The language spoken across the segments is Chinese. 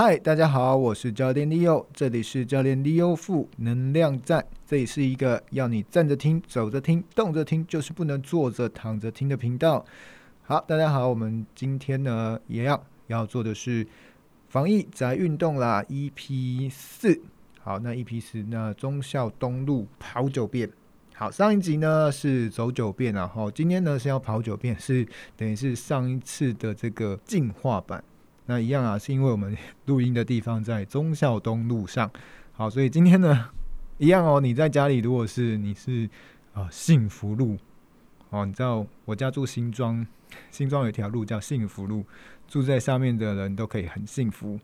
嗨，大家好，我是教练 Leo，这里是教练 Leo 负能量站，这里是一个要你站着听、走着听、动着听，就是不能坐着躺着听的频道。好，大家好，我们今天呢，也要要做的是防疫宅运动啦，EP 四。好，那 EP 四，那忠孝东路跑九遍。好，上一集呢是走九遍，然后今天呢是要跑九遍，是等于是上一次的这个进化版。那一样啊，是因为我们 录音的地方在忠孝东路上，好，所以今天呢，一样哦。你在家里，如果是你是啊幸福路哦，你知道我家住新庄，新庄有一条路叫幸福路，住在上面的人都可以很幸福，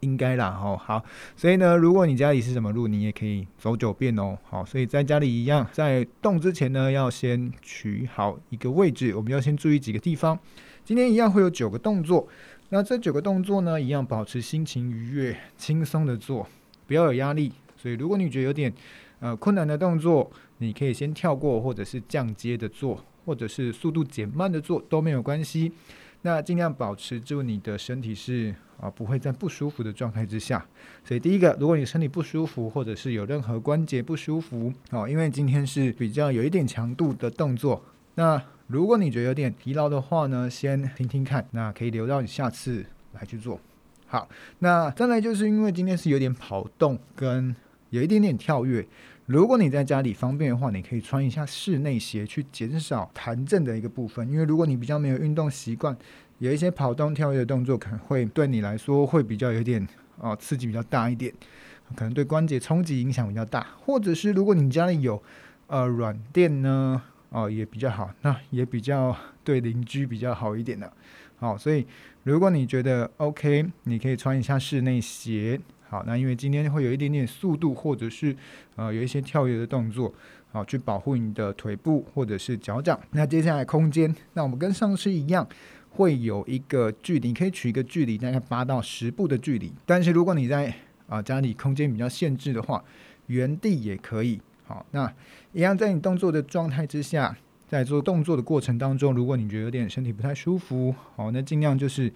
应该啦哦。好，所以呢，如果你家里是什么路，你也可以走九遍哦。好，所以在家里一样，在动之前呢，要先取好一个位置，我们要先注意几个地方。今天一样会有九个动作。那这九个动作呢，一样保持心情愉悦、轻松的做，不要有压力。所以，如果你觉得有点呃困难的动作，你可以先跳过，或者是降阶的做，或者是速度减慢的做都没有关系。那尽量保持住你的身体是啊不会在不舒服的状态之下。所以，第一个，如果你身体不舒服，或者是有任何关节不舒服，哦，因为今天是比较有一点强度的动作，那。如果你觉得有点疲劳的话呢，先听听看，那可以留到你下次来去做。好，那再来就是因为今天是有点跑动跟有一点点跳跃，如果你在家里方便的话，你可以穿一下室内鞋去减少弹震的一个部分。因为如果你比较没有运动习惯，有一些跑动跳跃的动作可能会对你来说会比较有点哦刺激比较大一点，可能对关节冲击影响比较大。或者是如果你家里有呃软垫呢？哦，也比较好，那也比较对邻居比较好一点的。好，所以如果你觉得 OK，你可以穿一下室内鞋。好，那因为今天会有一点点速度，或者是呃有一些跳跃的动作，好，去保护你的腿部或者是脚掌。那接下来空间，那我们跟上次一样，会有一个距离，可以取一个距离，大概八到十步的距离。但是如果你在啊家里空间比较限制的话，原地也可以。好，那一样在你动作的状态之下，在做动作的过程当中，如果你觉得有点身体不太舒服，好，那尽量就是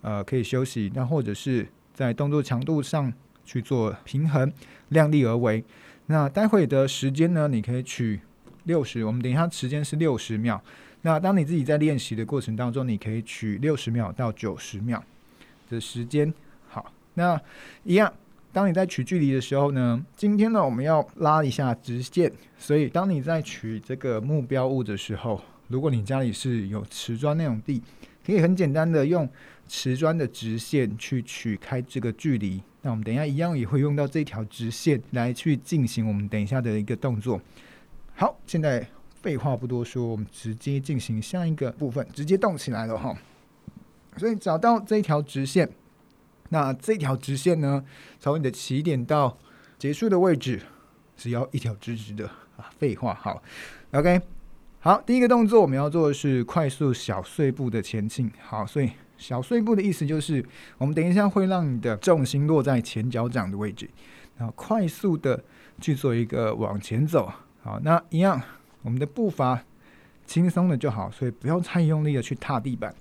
呃可以休息，那或者是在动作强度上去做平衡，量力而为。那待会的时间呢，你可以取六十，我们等一下时间是六十秒。那当你自己在练习的过程当中，你可以取六十秒到九十秒的时间。好，那一样。当你在取距离的时候呢，今天呢我们要拉一下直线，所以当你在取这个目标物的时候，如果你家里是有瓷砖那种地，可以很简单的用瓷砖的直线去取开这个距离。那我们等一下一样也会用到这条直线来去进行我们等一下的一个动作。好，现在废话不多说，我们直接进行下一个部分，直接动起来了哈。所以找到这条直线。那这条直线呢，从你的起点到结束的位置，只要一条直直的啊。废话，好，OK，好，第一个动作我们要做的是快速小碎步的前进。好，所以小碎步的意思就是，我们等一下会让你的重心落在前脚掌的位置，然后快速的去做一个往前走。好，那一样，我们的步伐轻松的就好，所以不要太用力的去踏地板，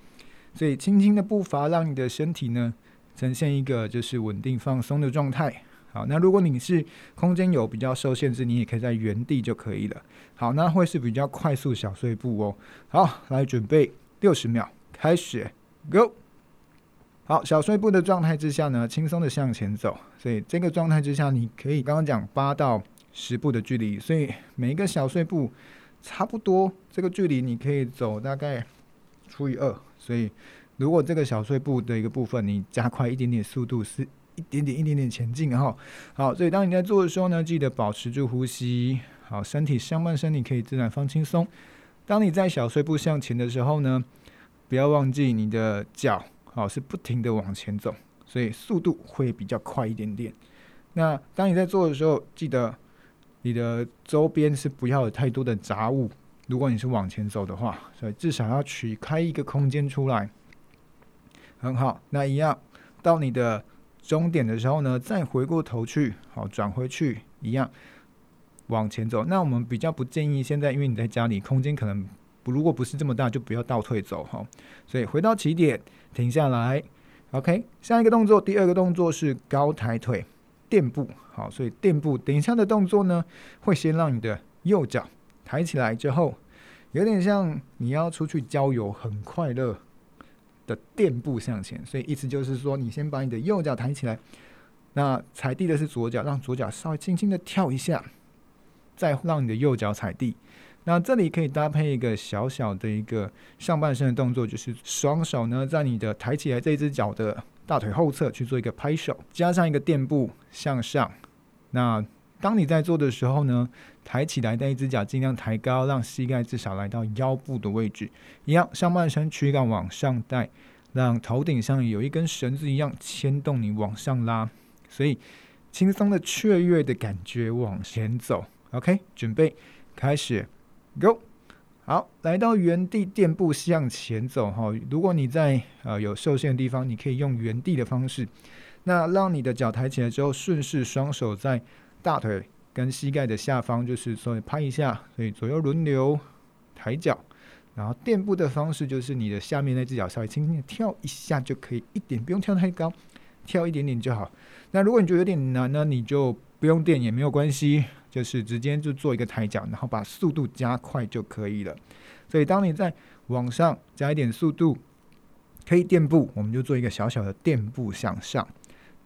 所以轻轻的步伐，让你的身体呢。呈现一个就是稳定放松的状态。好，那如果你是空间有比较受限制，你也可以在原地就可以了。好，那会是比较快速小碎步哦。好，来准备六十秒，开始，Go。好，小碎步的状态之下呢，轻松的向前走。所以这个状态之下，你可以刚刚讲八到十步的距离，所以每一个小碎步差不多这个距离，你可以走大概除以二，所以。如果这个小碎步的一个部分，你加快一点点速度，是一点点一点点前进，哈，好，所以当你在做的时候呢，记得保持住呼吸，好，身体上半身你可以自然放轻松。当你在小碎步向前的时候呢，不要忘记你的脚，好，是不停的往前走，所以速度会比较快一点点。那当你在做的时候，记得你的周边是不要有太多的杂物。如果你是往前走的话，所以至少要取开一个空间出来。很好，那一样到你的终点的时候呢，再回过头去，好，转回去，一样往前走。那我们比较不建议现在，因为你在家里空间可能不，如果不是这么大，就不要倒退走哈。所以回到起点，停下来，OK，下一个动作，第二个动作是高抬腿垫步。好，所以垫步，等一下的动作呢，会先让你的右脚抬起来之后，有点像你要出去郊游，很快乐的垫步向前。所以意思就是说，你先把你的右脚抬起来，那踩地的是左脚，让左脚稍微轻轻的跳一下，再让你的右脚踩地。那这里可以搭配一个小小的一个上半身的动作，就是双手呢在你的抬起来这只脚的大腿后侧去做一个拍手，加上一个垫步向上。那当你在做的时候呢，抬起来的一只脚尽量抬高，让膝盖至少来到腰部的位置。一样，上半身躯干往上带，让头顶上有一根绳子一样牵动你往上拉，所以轻松的雀跃的感觉往前走。OK，准备开始。Go，好，来到原地垫步向前走哈。如果你在呃有受限的地方，你可以用原地的方式。那让你的脚抬起来之后，顺势双手在大腿跟膝盖的下方，就是所以拍一下，所以左右轮流抬脚。然后垫步的方式就是你的下面那只脚稍微轻轻的跳一下就可以，一点不用跳太高，跳一点点就好。那如果你觉得有点难呢，你就不用垫也没有关系。就是直接就做一个抬脚，然后把速度加快就可以了。所以当你在往上加一点速度，可以垫步，我们就做一个小小的垫步向上。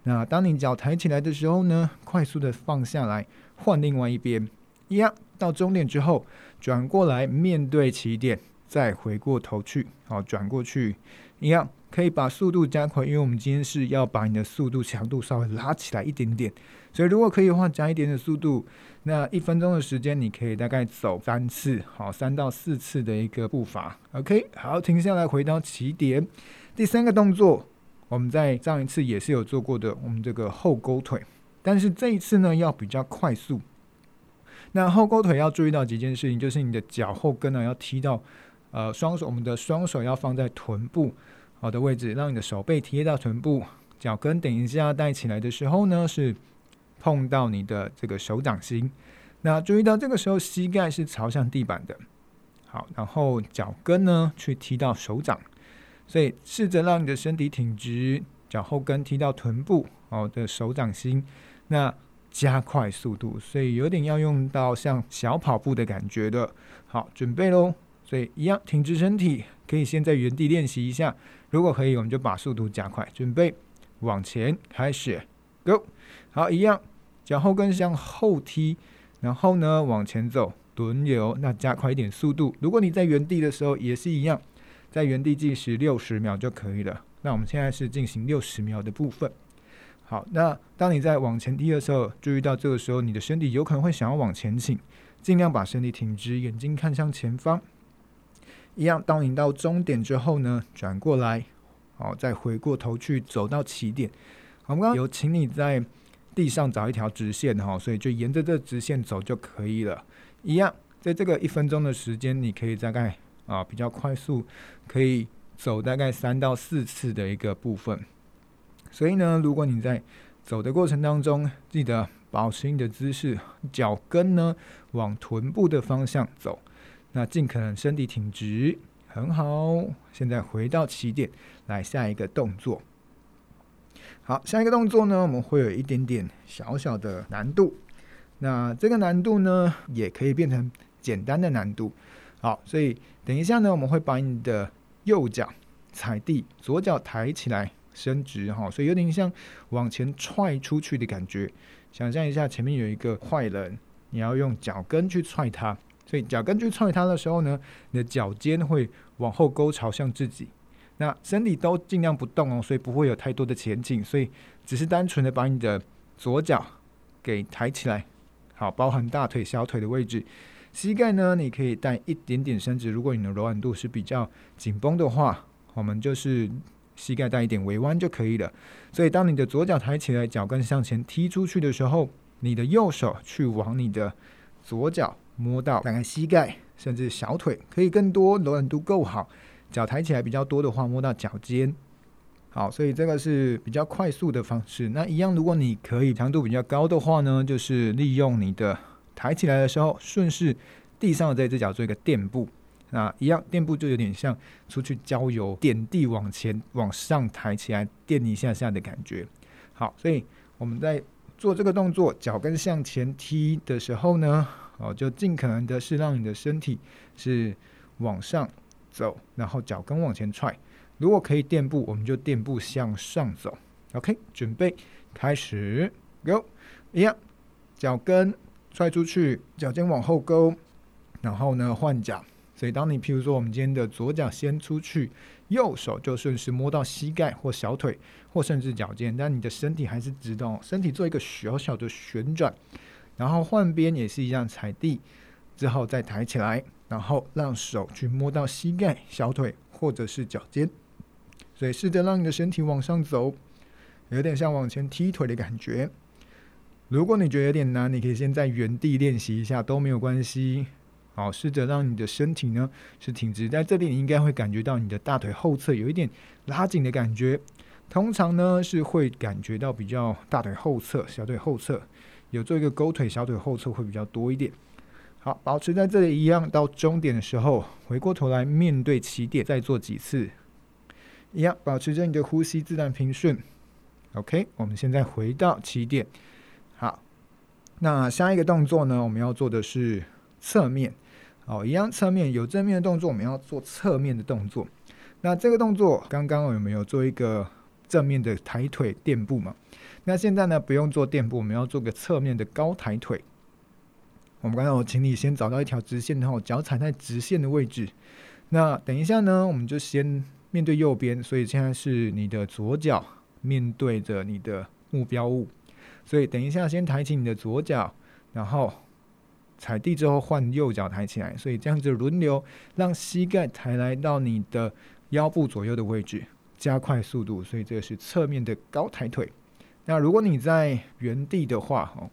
那当你脚抬起来的时候呢，快速的放下来，换另外一边，一样到终点之后转过来面对起点，再回过头去，好，转过去，一样可以把速度加快，因为我们今天是要把你的速度强度稍微拉起来一点点。所以如果可以的话，加一点点速度。那一分钟的时间，你可以大概走三次，好，三到四次的一个步伐。OK，好，停下来，回到起点。第三个动作，我们在上一次也是有做过的，我们这个后勾腿，但是这一次呢要比较快速。那后勾腿要注意到几件事情，就是你的脚后跟呢要踢到，呃，双手，我们的双手要放在臀部好的位置，让你的手背贴到臀部，脚跟等一下带起来的时候呢是。碰到你的这个手掌心，那注意到这个时候膝盖是朝向地板的，好，然后脚跟呢去踢到手掌，所以试着让你的身体挺直，脚后跟踢到臀部，好的手掌心，那加快速度，所以有点要用到像小跑步的感觉的，好，准备喽，所以一样挺直身体，可以先在原地练习一下，如果可以，我们就把速度加快，准备往前开始，Go，好，一样。脚后跟向后踢，然后呢往前走，轮流，那加快一点速度。如果你在原地的时候也是一样，在原地计时六十秒就可以了。那我们现在是进行六十秒的部分。好，那当你在往前踢的时候，注意到这个时候你的身体有可能会想要往前倾，尽量把身体挺直，眼睛看向前方。一样，当你到终点之后呢，转过来，好，再回过头去走到起点。我们刚刚有请你在。地上找一条直线哈，所以就沿着这直线走就可以了。一样，在这个一分钟的时间，你可以大概啊比较快速，可以走大概三到四次的一个部分。所以呢，如果你在走的过程当中，记得保持你的姿势，脚跟呢往臀部的方向走，那尽可能身体挺直，很好。现在回到起点，来下一个动作。好，下一个动作呢，我们会有一点点小小的难度。那这个难度呢，也可以变成简单的难度。好，所以等一下呢，我们会把你的右脚踩地，左脚抬起来伸直，哈，所以有点像往前踹出去的感觉。想象一下，前面有一个坏人，你要用脚跟去踹他，所以脚跟去踹他的时候呢，你的脚尖会往后勾，朝向自己。那身体都尽量不动哦，所以不会有太多的前进，所以只是单纯的把你的左脚给抬起来，好，包含大腿、小腿的位置，膝盖呢，你可以带一点点伸直。如果你的柔软度是比较紧绷的话，我们就是膝盖带一点微弯就可以了。所以当你的左脚抬起来，脚跟向前踢出去的时候，你的右手去往你的左脚摸到大概膝盖，甚至小腿，可以更多柔软度够好。脚抬起来比较多的话，摸到脚尖，好，所以这个是比较快速的方式。那一样，如果你可以强度比较高的话呢，就是利用你的抬起来的时候，顺势地上的这只脚做一个垫步，那一样垫步就有点像出去郊游，点地往前往上抬起来，垫一下下的感觉。好，所以我们在做这个动作，脚跟向前踢的时候呢，哦，就尽可能的是让你的身体是往上走，然后脚跟往前踹。如果可以垫步，我们就垫步向上走。OK，准备开始，Go，一样，脚跟踹出去，脚尖往后勾，然后呢换脚。所以当你譬如说我们今天的左脚先出去，右手就顺势摸到膝盖或小腿，或甚至脚尖，但你的身体还是直的，身体做一个小小的旋转，然后换边也是一样，踩地之后再抬起来，然后让手去摸到膝盖、小腿或者是脚尖。所以试着让你的身体往上走，有点像往前踢腿的感觉。如果你觉得有点难，你可以先在原地练习一下，都没有关系。好，试着让你的身体呢是挺直，在这里你应该会感觉到你的大腿后侧有一点拉紧的感觉。通常呢是会感觉到比较大腿后侧、小腿后侧有做一个勾腿，小腿后侧会比较多一点。好，保持在这里一样，到终点的时候回过头来面对起点，再做几次。一样，保持着你的呼吸自然平顺。OK，我们现在回到起点。好，那下一个动作呢？我们要做的是侧面。哦，一样侧面有正面的动作，我们要做侧面的动作。那这个动作刚刚有没有做一个正面的抬腿垫步嘛？那现在呢，不用做垫步，我们要做个侧面的高抬腿。我们刚才我请你先找到一条直线，然后脚踩在直线的位置。那等一下呢，我们就先。面对右边，所以现在是你的左脚面对着你的目标物，所以等一下先抬起你的左脚，然后踩地之后换右脚抬起来，所以这样子轮流让膝盖抬来到你的腰部左右的位置，加快速度，所以这个是侧面的高抬腿。那如果你在原地的话，哦，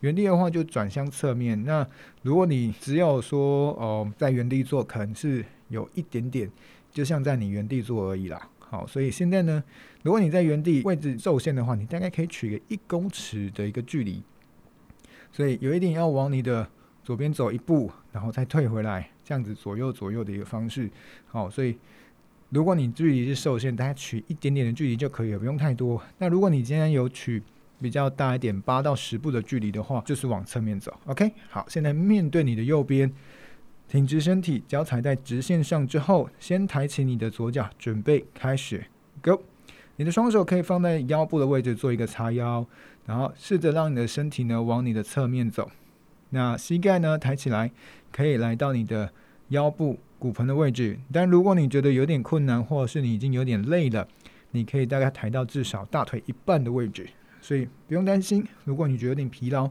原地的话就转向侧面。那如果你只有说哦在原地做，可能是有一点点。就像在你原地做而已啦。好，所以现在呢，如果你在原地位置受限的话，你大概可以取个一公尺的一个距离。所以有一点要往你的左边走一步，然后再退回来，这样子左右左右的一个方式。好，所以如果你距离是受限，大概取一点点的距离就可以了，不用太多。那如果你今天有取比较大一点，八到十步的距离的话，就是往侧面走。OK，好，现在面对你的右边。挺直身体，脚踩在直线上之后，先抬起你的左脚，准备开始，Go！你的双手可以放在腰部的位置做一个叉腰，然后试着让你的身体呢往你的侧面走。那膝盖呢抬起来，可以来到你的腰部骨盆的位置。但如果你觉得有点困难，或者是你已经有点累了，你可以大概抬到至少大腿一半的位置。所以不用担心，如果你觉得有点疲劳，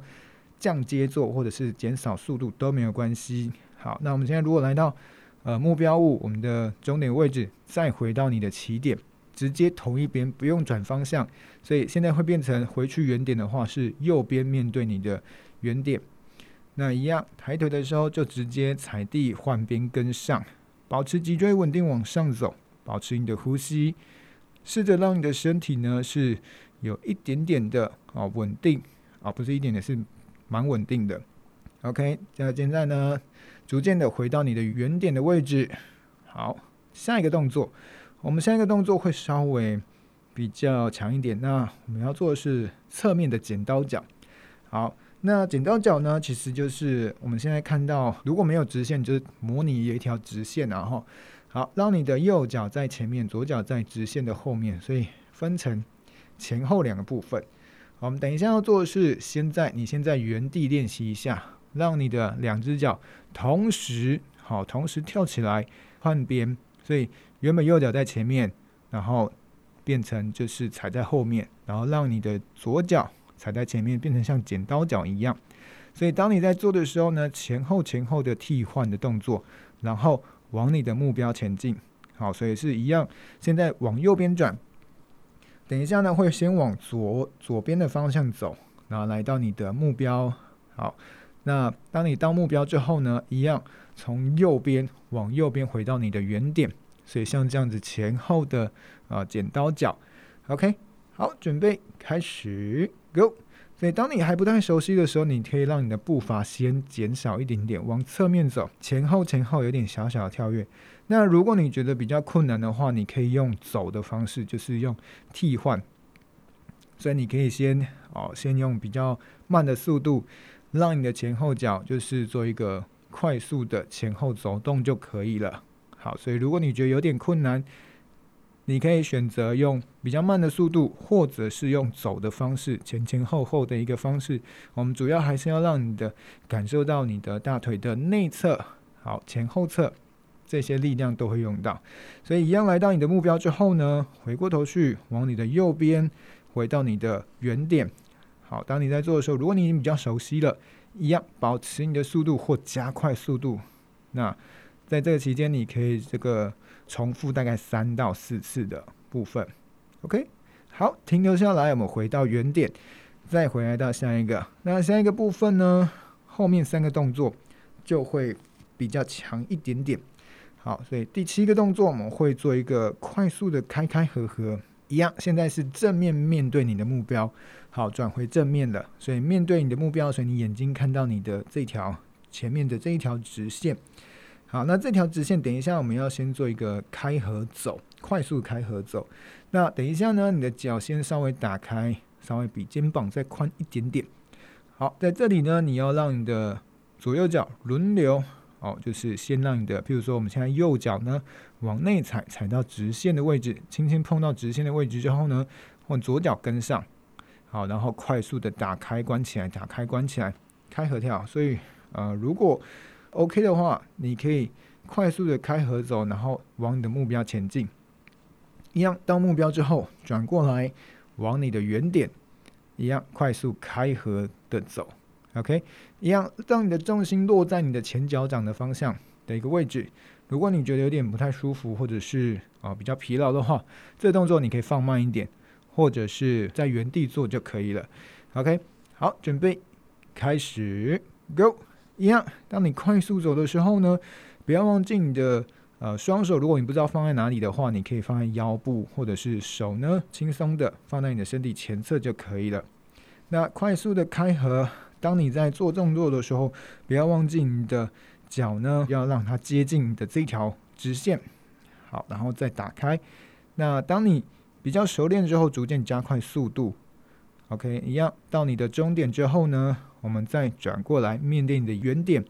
降阶做或者是减少速度都没有关系。好，那我们现在如果来到呃目标物，我们的终点位置，再回到你的起点，直接同一边，不用转方向，所以现在会变成回去原点的话是右边面对你的原点。那一样抬腿的时候就直接踩地换边跟上，保持脊椎稳定往上走，保持你的呼吸，试着让你的身体呢是有一点点的啊稳定啊，不是一点点，是蛮稳定的。OK，那现在呢，逐渐的回到你的原点的位置。好，下一个动作，我们下一个动作会稍微比较强一点。那我们要做的是侧面的剪刀脚。好，那剪刀脚呢，其实就是我们现在看到，如果没有直线，就是模拟有一条直线，然后好，让你的右脚在前面，左脚在直线的后面，所以分成前后两个部分。我们等一下要做的是，现在你先在原地练习一下。让你的两只脚同时好，同时跳起来换边，所以原本右脚在前面，然后变成就是踩在后面，然后让你的左脚踩在前面，变成像剪刀脚一样。所以当你在做的时候呢，前后前后的替换的动作，然后往你的目标前进。好，所以是一样。现在往右边转，等一下呢会先往左左边的方向走，然后来到你的目标。好。那当你到目标之后呢，一样从右边往右边回到你的原点，所以像这样子前后的啊剪刀脚，OK，好，准备开始，Go。所以当你还不太熟悉的时候，你可以让你的步伐先减少一点点，往侧面走，前后前后有点小小的跳跃。那如果你觉得比较困难的话，你可以用走的方式，就是用替换。所以你可以先哦，先用比较慢的速度，让你的前后脚就是做一个快速的前后走动就可以了。好，所以如果你觉得有点困难，你可以选择用比较慢的速度，或者是用走的方式，前前后后的一个方式。我们主要还是要让你的感受到你的大腿的内侧，好，前后侧这些力量都会用到。所以一样来到你的目标之后呢，回过头去往你的右边回到你的原点。好，当你在做的时候，如果你已经比较熟悉了，一样保持你的速度或加快速度。那在这个期间，你可以这个。重复大概三到四次的部分，OK，好，停留下来，我们回到原点，再回来到下一个。那下一个部分呢？后面三个动作就会比较强一点点。好，所以第七个动作我们会做一个快速的开开合合，一样。现在是正面面对你的目标，好，转回正面了。所以面对你的目标，所以你眼睛看到你的这条前面的这一条直线。好，那这条直线，等一下我们要先做一个开合走，快速开合走。那等一下呢，你的脚先稍微打开，稍微比肩膀再宽一点点。好，在这里呢，你要让你的左右脚轮流，哦，就是先让你的，譬如说我们现在右脚呢往内踩，踩到直线的位置，轻轻碰到直线的位置之后呢，往左脚跟上，好，然后快速的打开关起来，打开关起来，开合跳。所以，呃，如果 OK 的话，你可以快速的开合走，然后往你的目标前进。一样到目标之后，转过来往你的原点，一样快速开合的走。OK，一样让你的重心落在你的前脚掌的方向的一个位置。如果你觉得有点不太舒服，或者是啊、比较疲劳的话，这动作你可以放慢一点，或者是在原地做就可以了。OK，好，准备开始，Go。一样，当你快速走的时候呢，不要忘记你的呃双手。如果你不知道放在哪里的话，你可以放在腰部，或者是手呢轻松的放在你的身体前侧就可以了。那快速的开合，当你在做动作的时候，不要忘记你的脚呢要让它接近你的这条直线。好，然后再打开。那当你比较熟练之后，逐渐加快速度。OK，一样到你的终点之后呢，我们再转过来面对你的原点，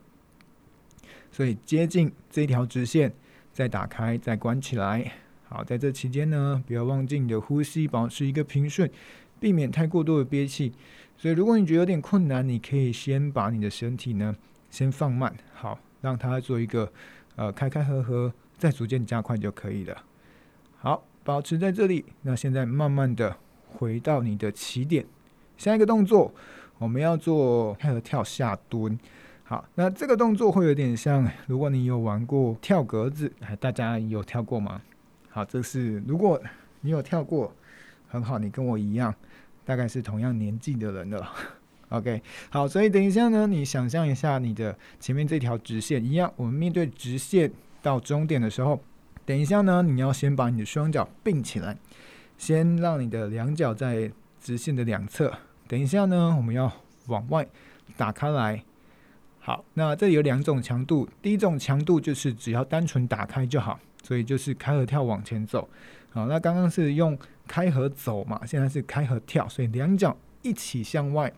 所以接近这条直线，再打开，再关起来。好，在这期间呢，不要忘记你的呼吸，保持一个平顺，避免太过多的憋气。所以，如果你觉得有点困难，你可以先把你的身体呢先放慢，好，让它做一个呃开开合合，再逐渐加快就可以了。好，保持在这里。那现在慢慢的回到你的起点，下一个动作。我们要做开合跳下蹲，好，那这个动作会有点像，如果你有玩过跳格子，大家有跳过吗？好，这是如果你有跳过，很好，你跟我一样，大概是同样年纪的人了。OK，好，所以等一下呢，你想象一下你的前面这条直线一样，我们面对直线到终点的时候，等一下呢，你要先把你的双脚并起来，先让你的两脚在直线的两侧。等一下呢，我们要往外打开来。好，那这里有两种强度，第一种强度就是只要单纯打开就好，所以就是开合跳往前走。好，那刚刚是用开合走嘛，现在是开合跳，所以两脚一起向外。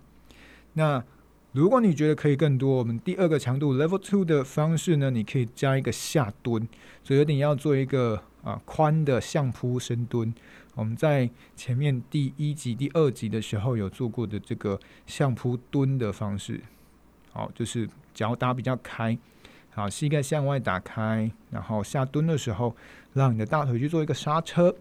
那如果你觉得可以更多，我们第二个强度 Level Two 的方式呢，你可以加一个下蹲，所以有点要做一个啊宽的相扑深蹲。我们在前面第一集、第二集的时候有做过的这个相扑蹲的方式，好，就是脚打比较开，好，膝盖向外打开，然后下蹲的时候，让你的大腿去做一个刹车。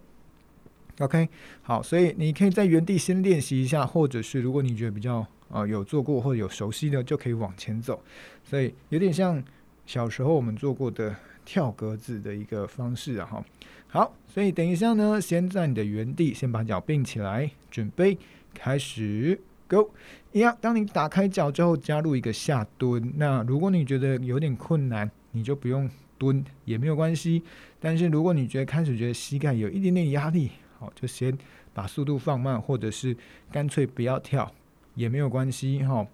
OK，好，所以你可以在原地先练习一下，或者是如果你觉得比较、呃、有做过或者有熟悉的，就可以往前走。所以有点像小时候我们做过的跳格子的一个方式啊，哈。好，所以等一下呢，先在你的原地，先把脚并起来，准备开始，Go！一样，当你打开脚之后，加入一个下蹲。那如果你觉得有点困难，你就不用蹲也没有关系。但是如果你觉得开始觉得膝盖有一点点压力，好，就先把速度放慢，或者是干脆不要跳。也没有关系哈。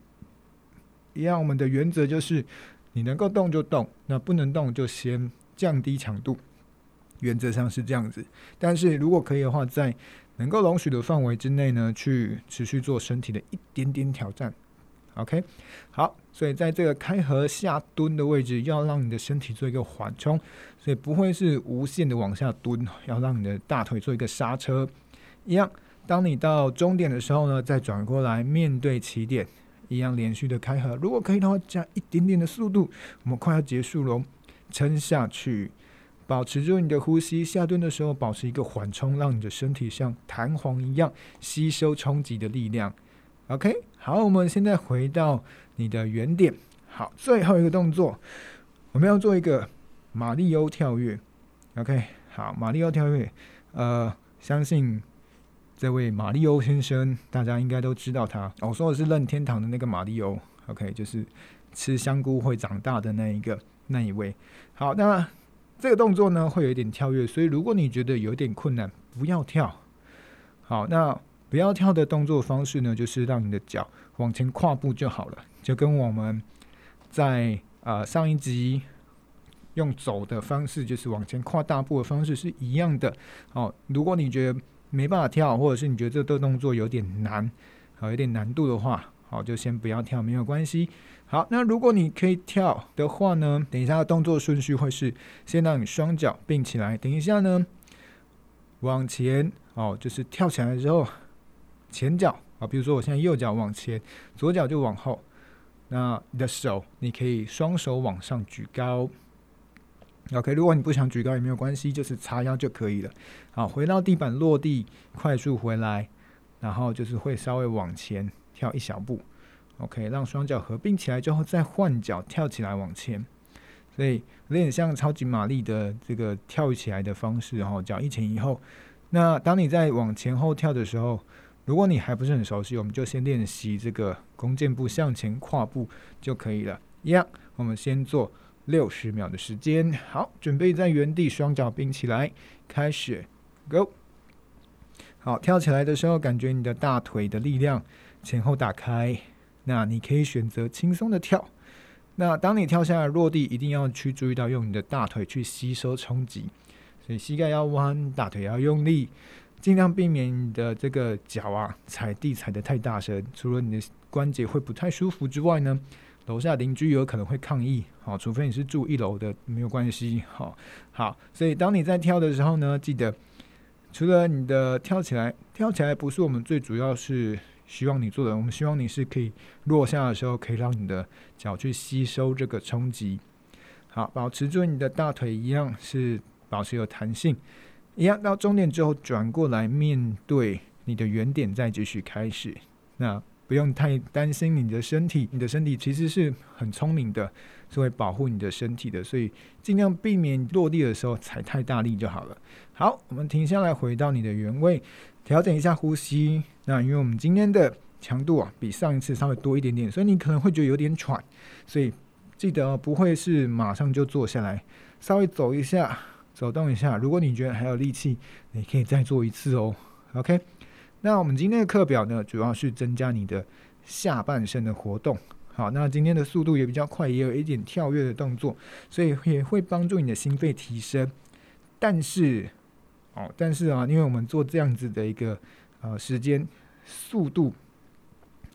一样，我们的原则就是你能够动就动，那不能动就先降低强度。原则上是这样子，但是如果可以的话，在能够容许的范围之内呢，去持续做身体的一点点挑战。OK，好，所以在这个开合下蹲的位置，要让你的身体做一个缓冲，所以不会是无限的往下蹲，要让你的大腿做一个刹车。一样，当你到终点的时候呢，再转过来面对起点，一样连续的开合。如果可以的话，加一点点的速度，我们快要结束了，撑下去。保持住你的呼吸，下蹲的时候保持一个缓冲，让你的身体像弹簧一样吸收冲击的力量。OK，好，我们现在回到你的原点。好，最后一个动作，我们要做一个马里欧跳跃。OK，好，马里欧跳跃。呃，相信这位马里欧先生，大家应该都知道他。我说的是任天堂的那个马里欧。OK，就是吃香菇会长大的那一个那一位。好，那。这个动作呢，会有一点跳跃，所以如果你觉得有点困难，不要跳。好，那不要跳的动作方式呢，就是让你的脚往前跨步就好了，就跟我们在呃上一集用走的方式，就是往前跨大步的方式是一样的。哦，如果你觉得没办法跳，或者是你觉得这个动作有点难，好，有点难度的话，好，就先不要跳，没有关系。好，那如果你可以跳的话呢，等一下的动作顺序会是先让你双脚并起来，等一下呢往前哦，就是跳起来之后前脚啊，比如说我现在右脚往前，左脚就往后。那你的手你可以双手往上举高。OK，如果你不想举高也没有关系，就是叉腰就可以了。好，回到地板落地，快速回来，然后就是会稍微往前跳一小步。OK，让双脚合并起来之后，再换脚跳起来往前，所以有点像超级玛丽的这个跳起来的方式，然后脚一前一后。那当你在往前后跳的时候，如果你还不是很熟悉，我们就先练习这个弓箭步向前跨步就可以了。一样，我们先做六十秒的时间。好，准备在原地双脚并起来，开始，Go。好，跳起来的时候，感觉你的大腿的力量前后打开。那你可以选择轻松的跳。那当你跳下来落地，一定要去注意到用你的大腿去吸收冲击，所以膝盖要弯，大腿要用力，尽量避免你的这个脚啊踩地踩得太大声。除了你的关节会不太舒服之外呢，楼下邻居有可能会抗议。好，除非你是住一楼的，没有关系。好，好，所以当你在跳的时候呢，记得除了你的跳起来，跳起来不是我们最主要是。希望你做的，我们希望你是可以落下的时候，可以让你的脚去吸收这个冲击。好，保持住你的大腿一样是保持有弹性，一样到终点之后转过来面对你的原点，再继续开始。那不用太担心你的身体，你的身体其实是很聪明的，是会保护你的身体的，所以尽量避免落地的时候踩太大力就好了。好，我们停下来，回到你的原位。调整一下呼吸。那因为我们今天的强度啊，比上一次稍微多一点点，所以你可能会觉得有点喘。所以记得哦，不会是马上就坐下来，稍微走一下，走动一下。如果你觉得还有力气，你可以再做一次哦。OK。那我们今天的课表呢，主要是增加你的下半身的活动。好，那今天的速度也比较快，也有一点跳跃的动作，所以也会帮助你的心肺提升。但是，哦，但是啊，因为我们做这样子的一个呃时间、速度，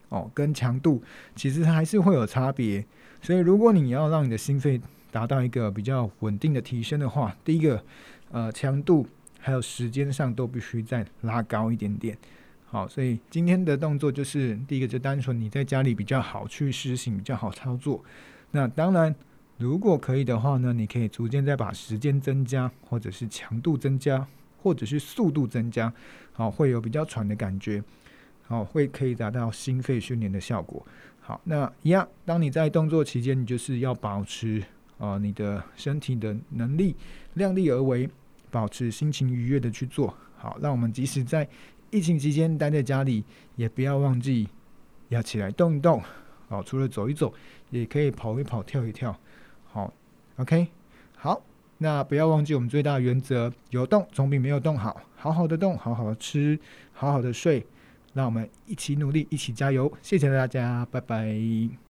哦，跟强度，其实还是会有差别。所以，如果你要让你的心肺达到一个比较稳定的提升的话，第一个，呃，强度还有时间上都必须再拉高一点点。好，所以今天的动作就是第一个，就单纯你在家里比较好去实行，比较好操作。那当然。如果可以的话呢，你可以逐渐再把时间增加，或者是强度增加，或者是速度增加，好，会有比较喘的感觉，好，会可以达到心肺训练的效果。好，那一样，当你在动作期间，你就是要保持啊、呃，你的身体的能力量力而为，保持心情愉悦的去做。好，让我们即使在疫情期间待在家里，也不要忘记要起来动一动。哦，除了走一走，也可以跑一跑，跳一跳。好，OK，好，那不要忘记我们最大的原则：有动总比没有动好。好好的动，好好的吃，好好的睡，让我们一起努力，一起加油！谢谢大家，拜拜。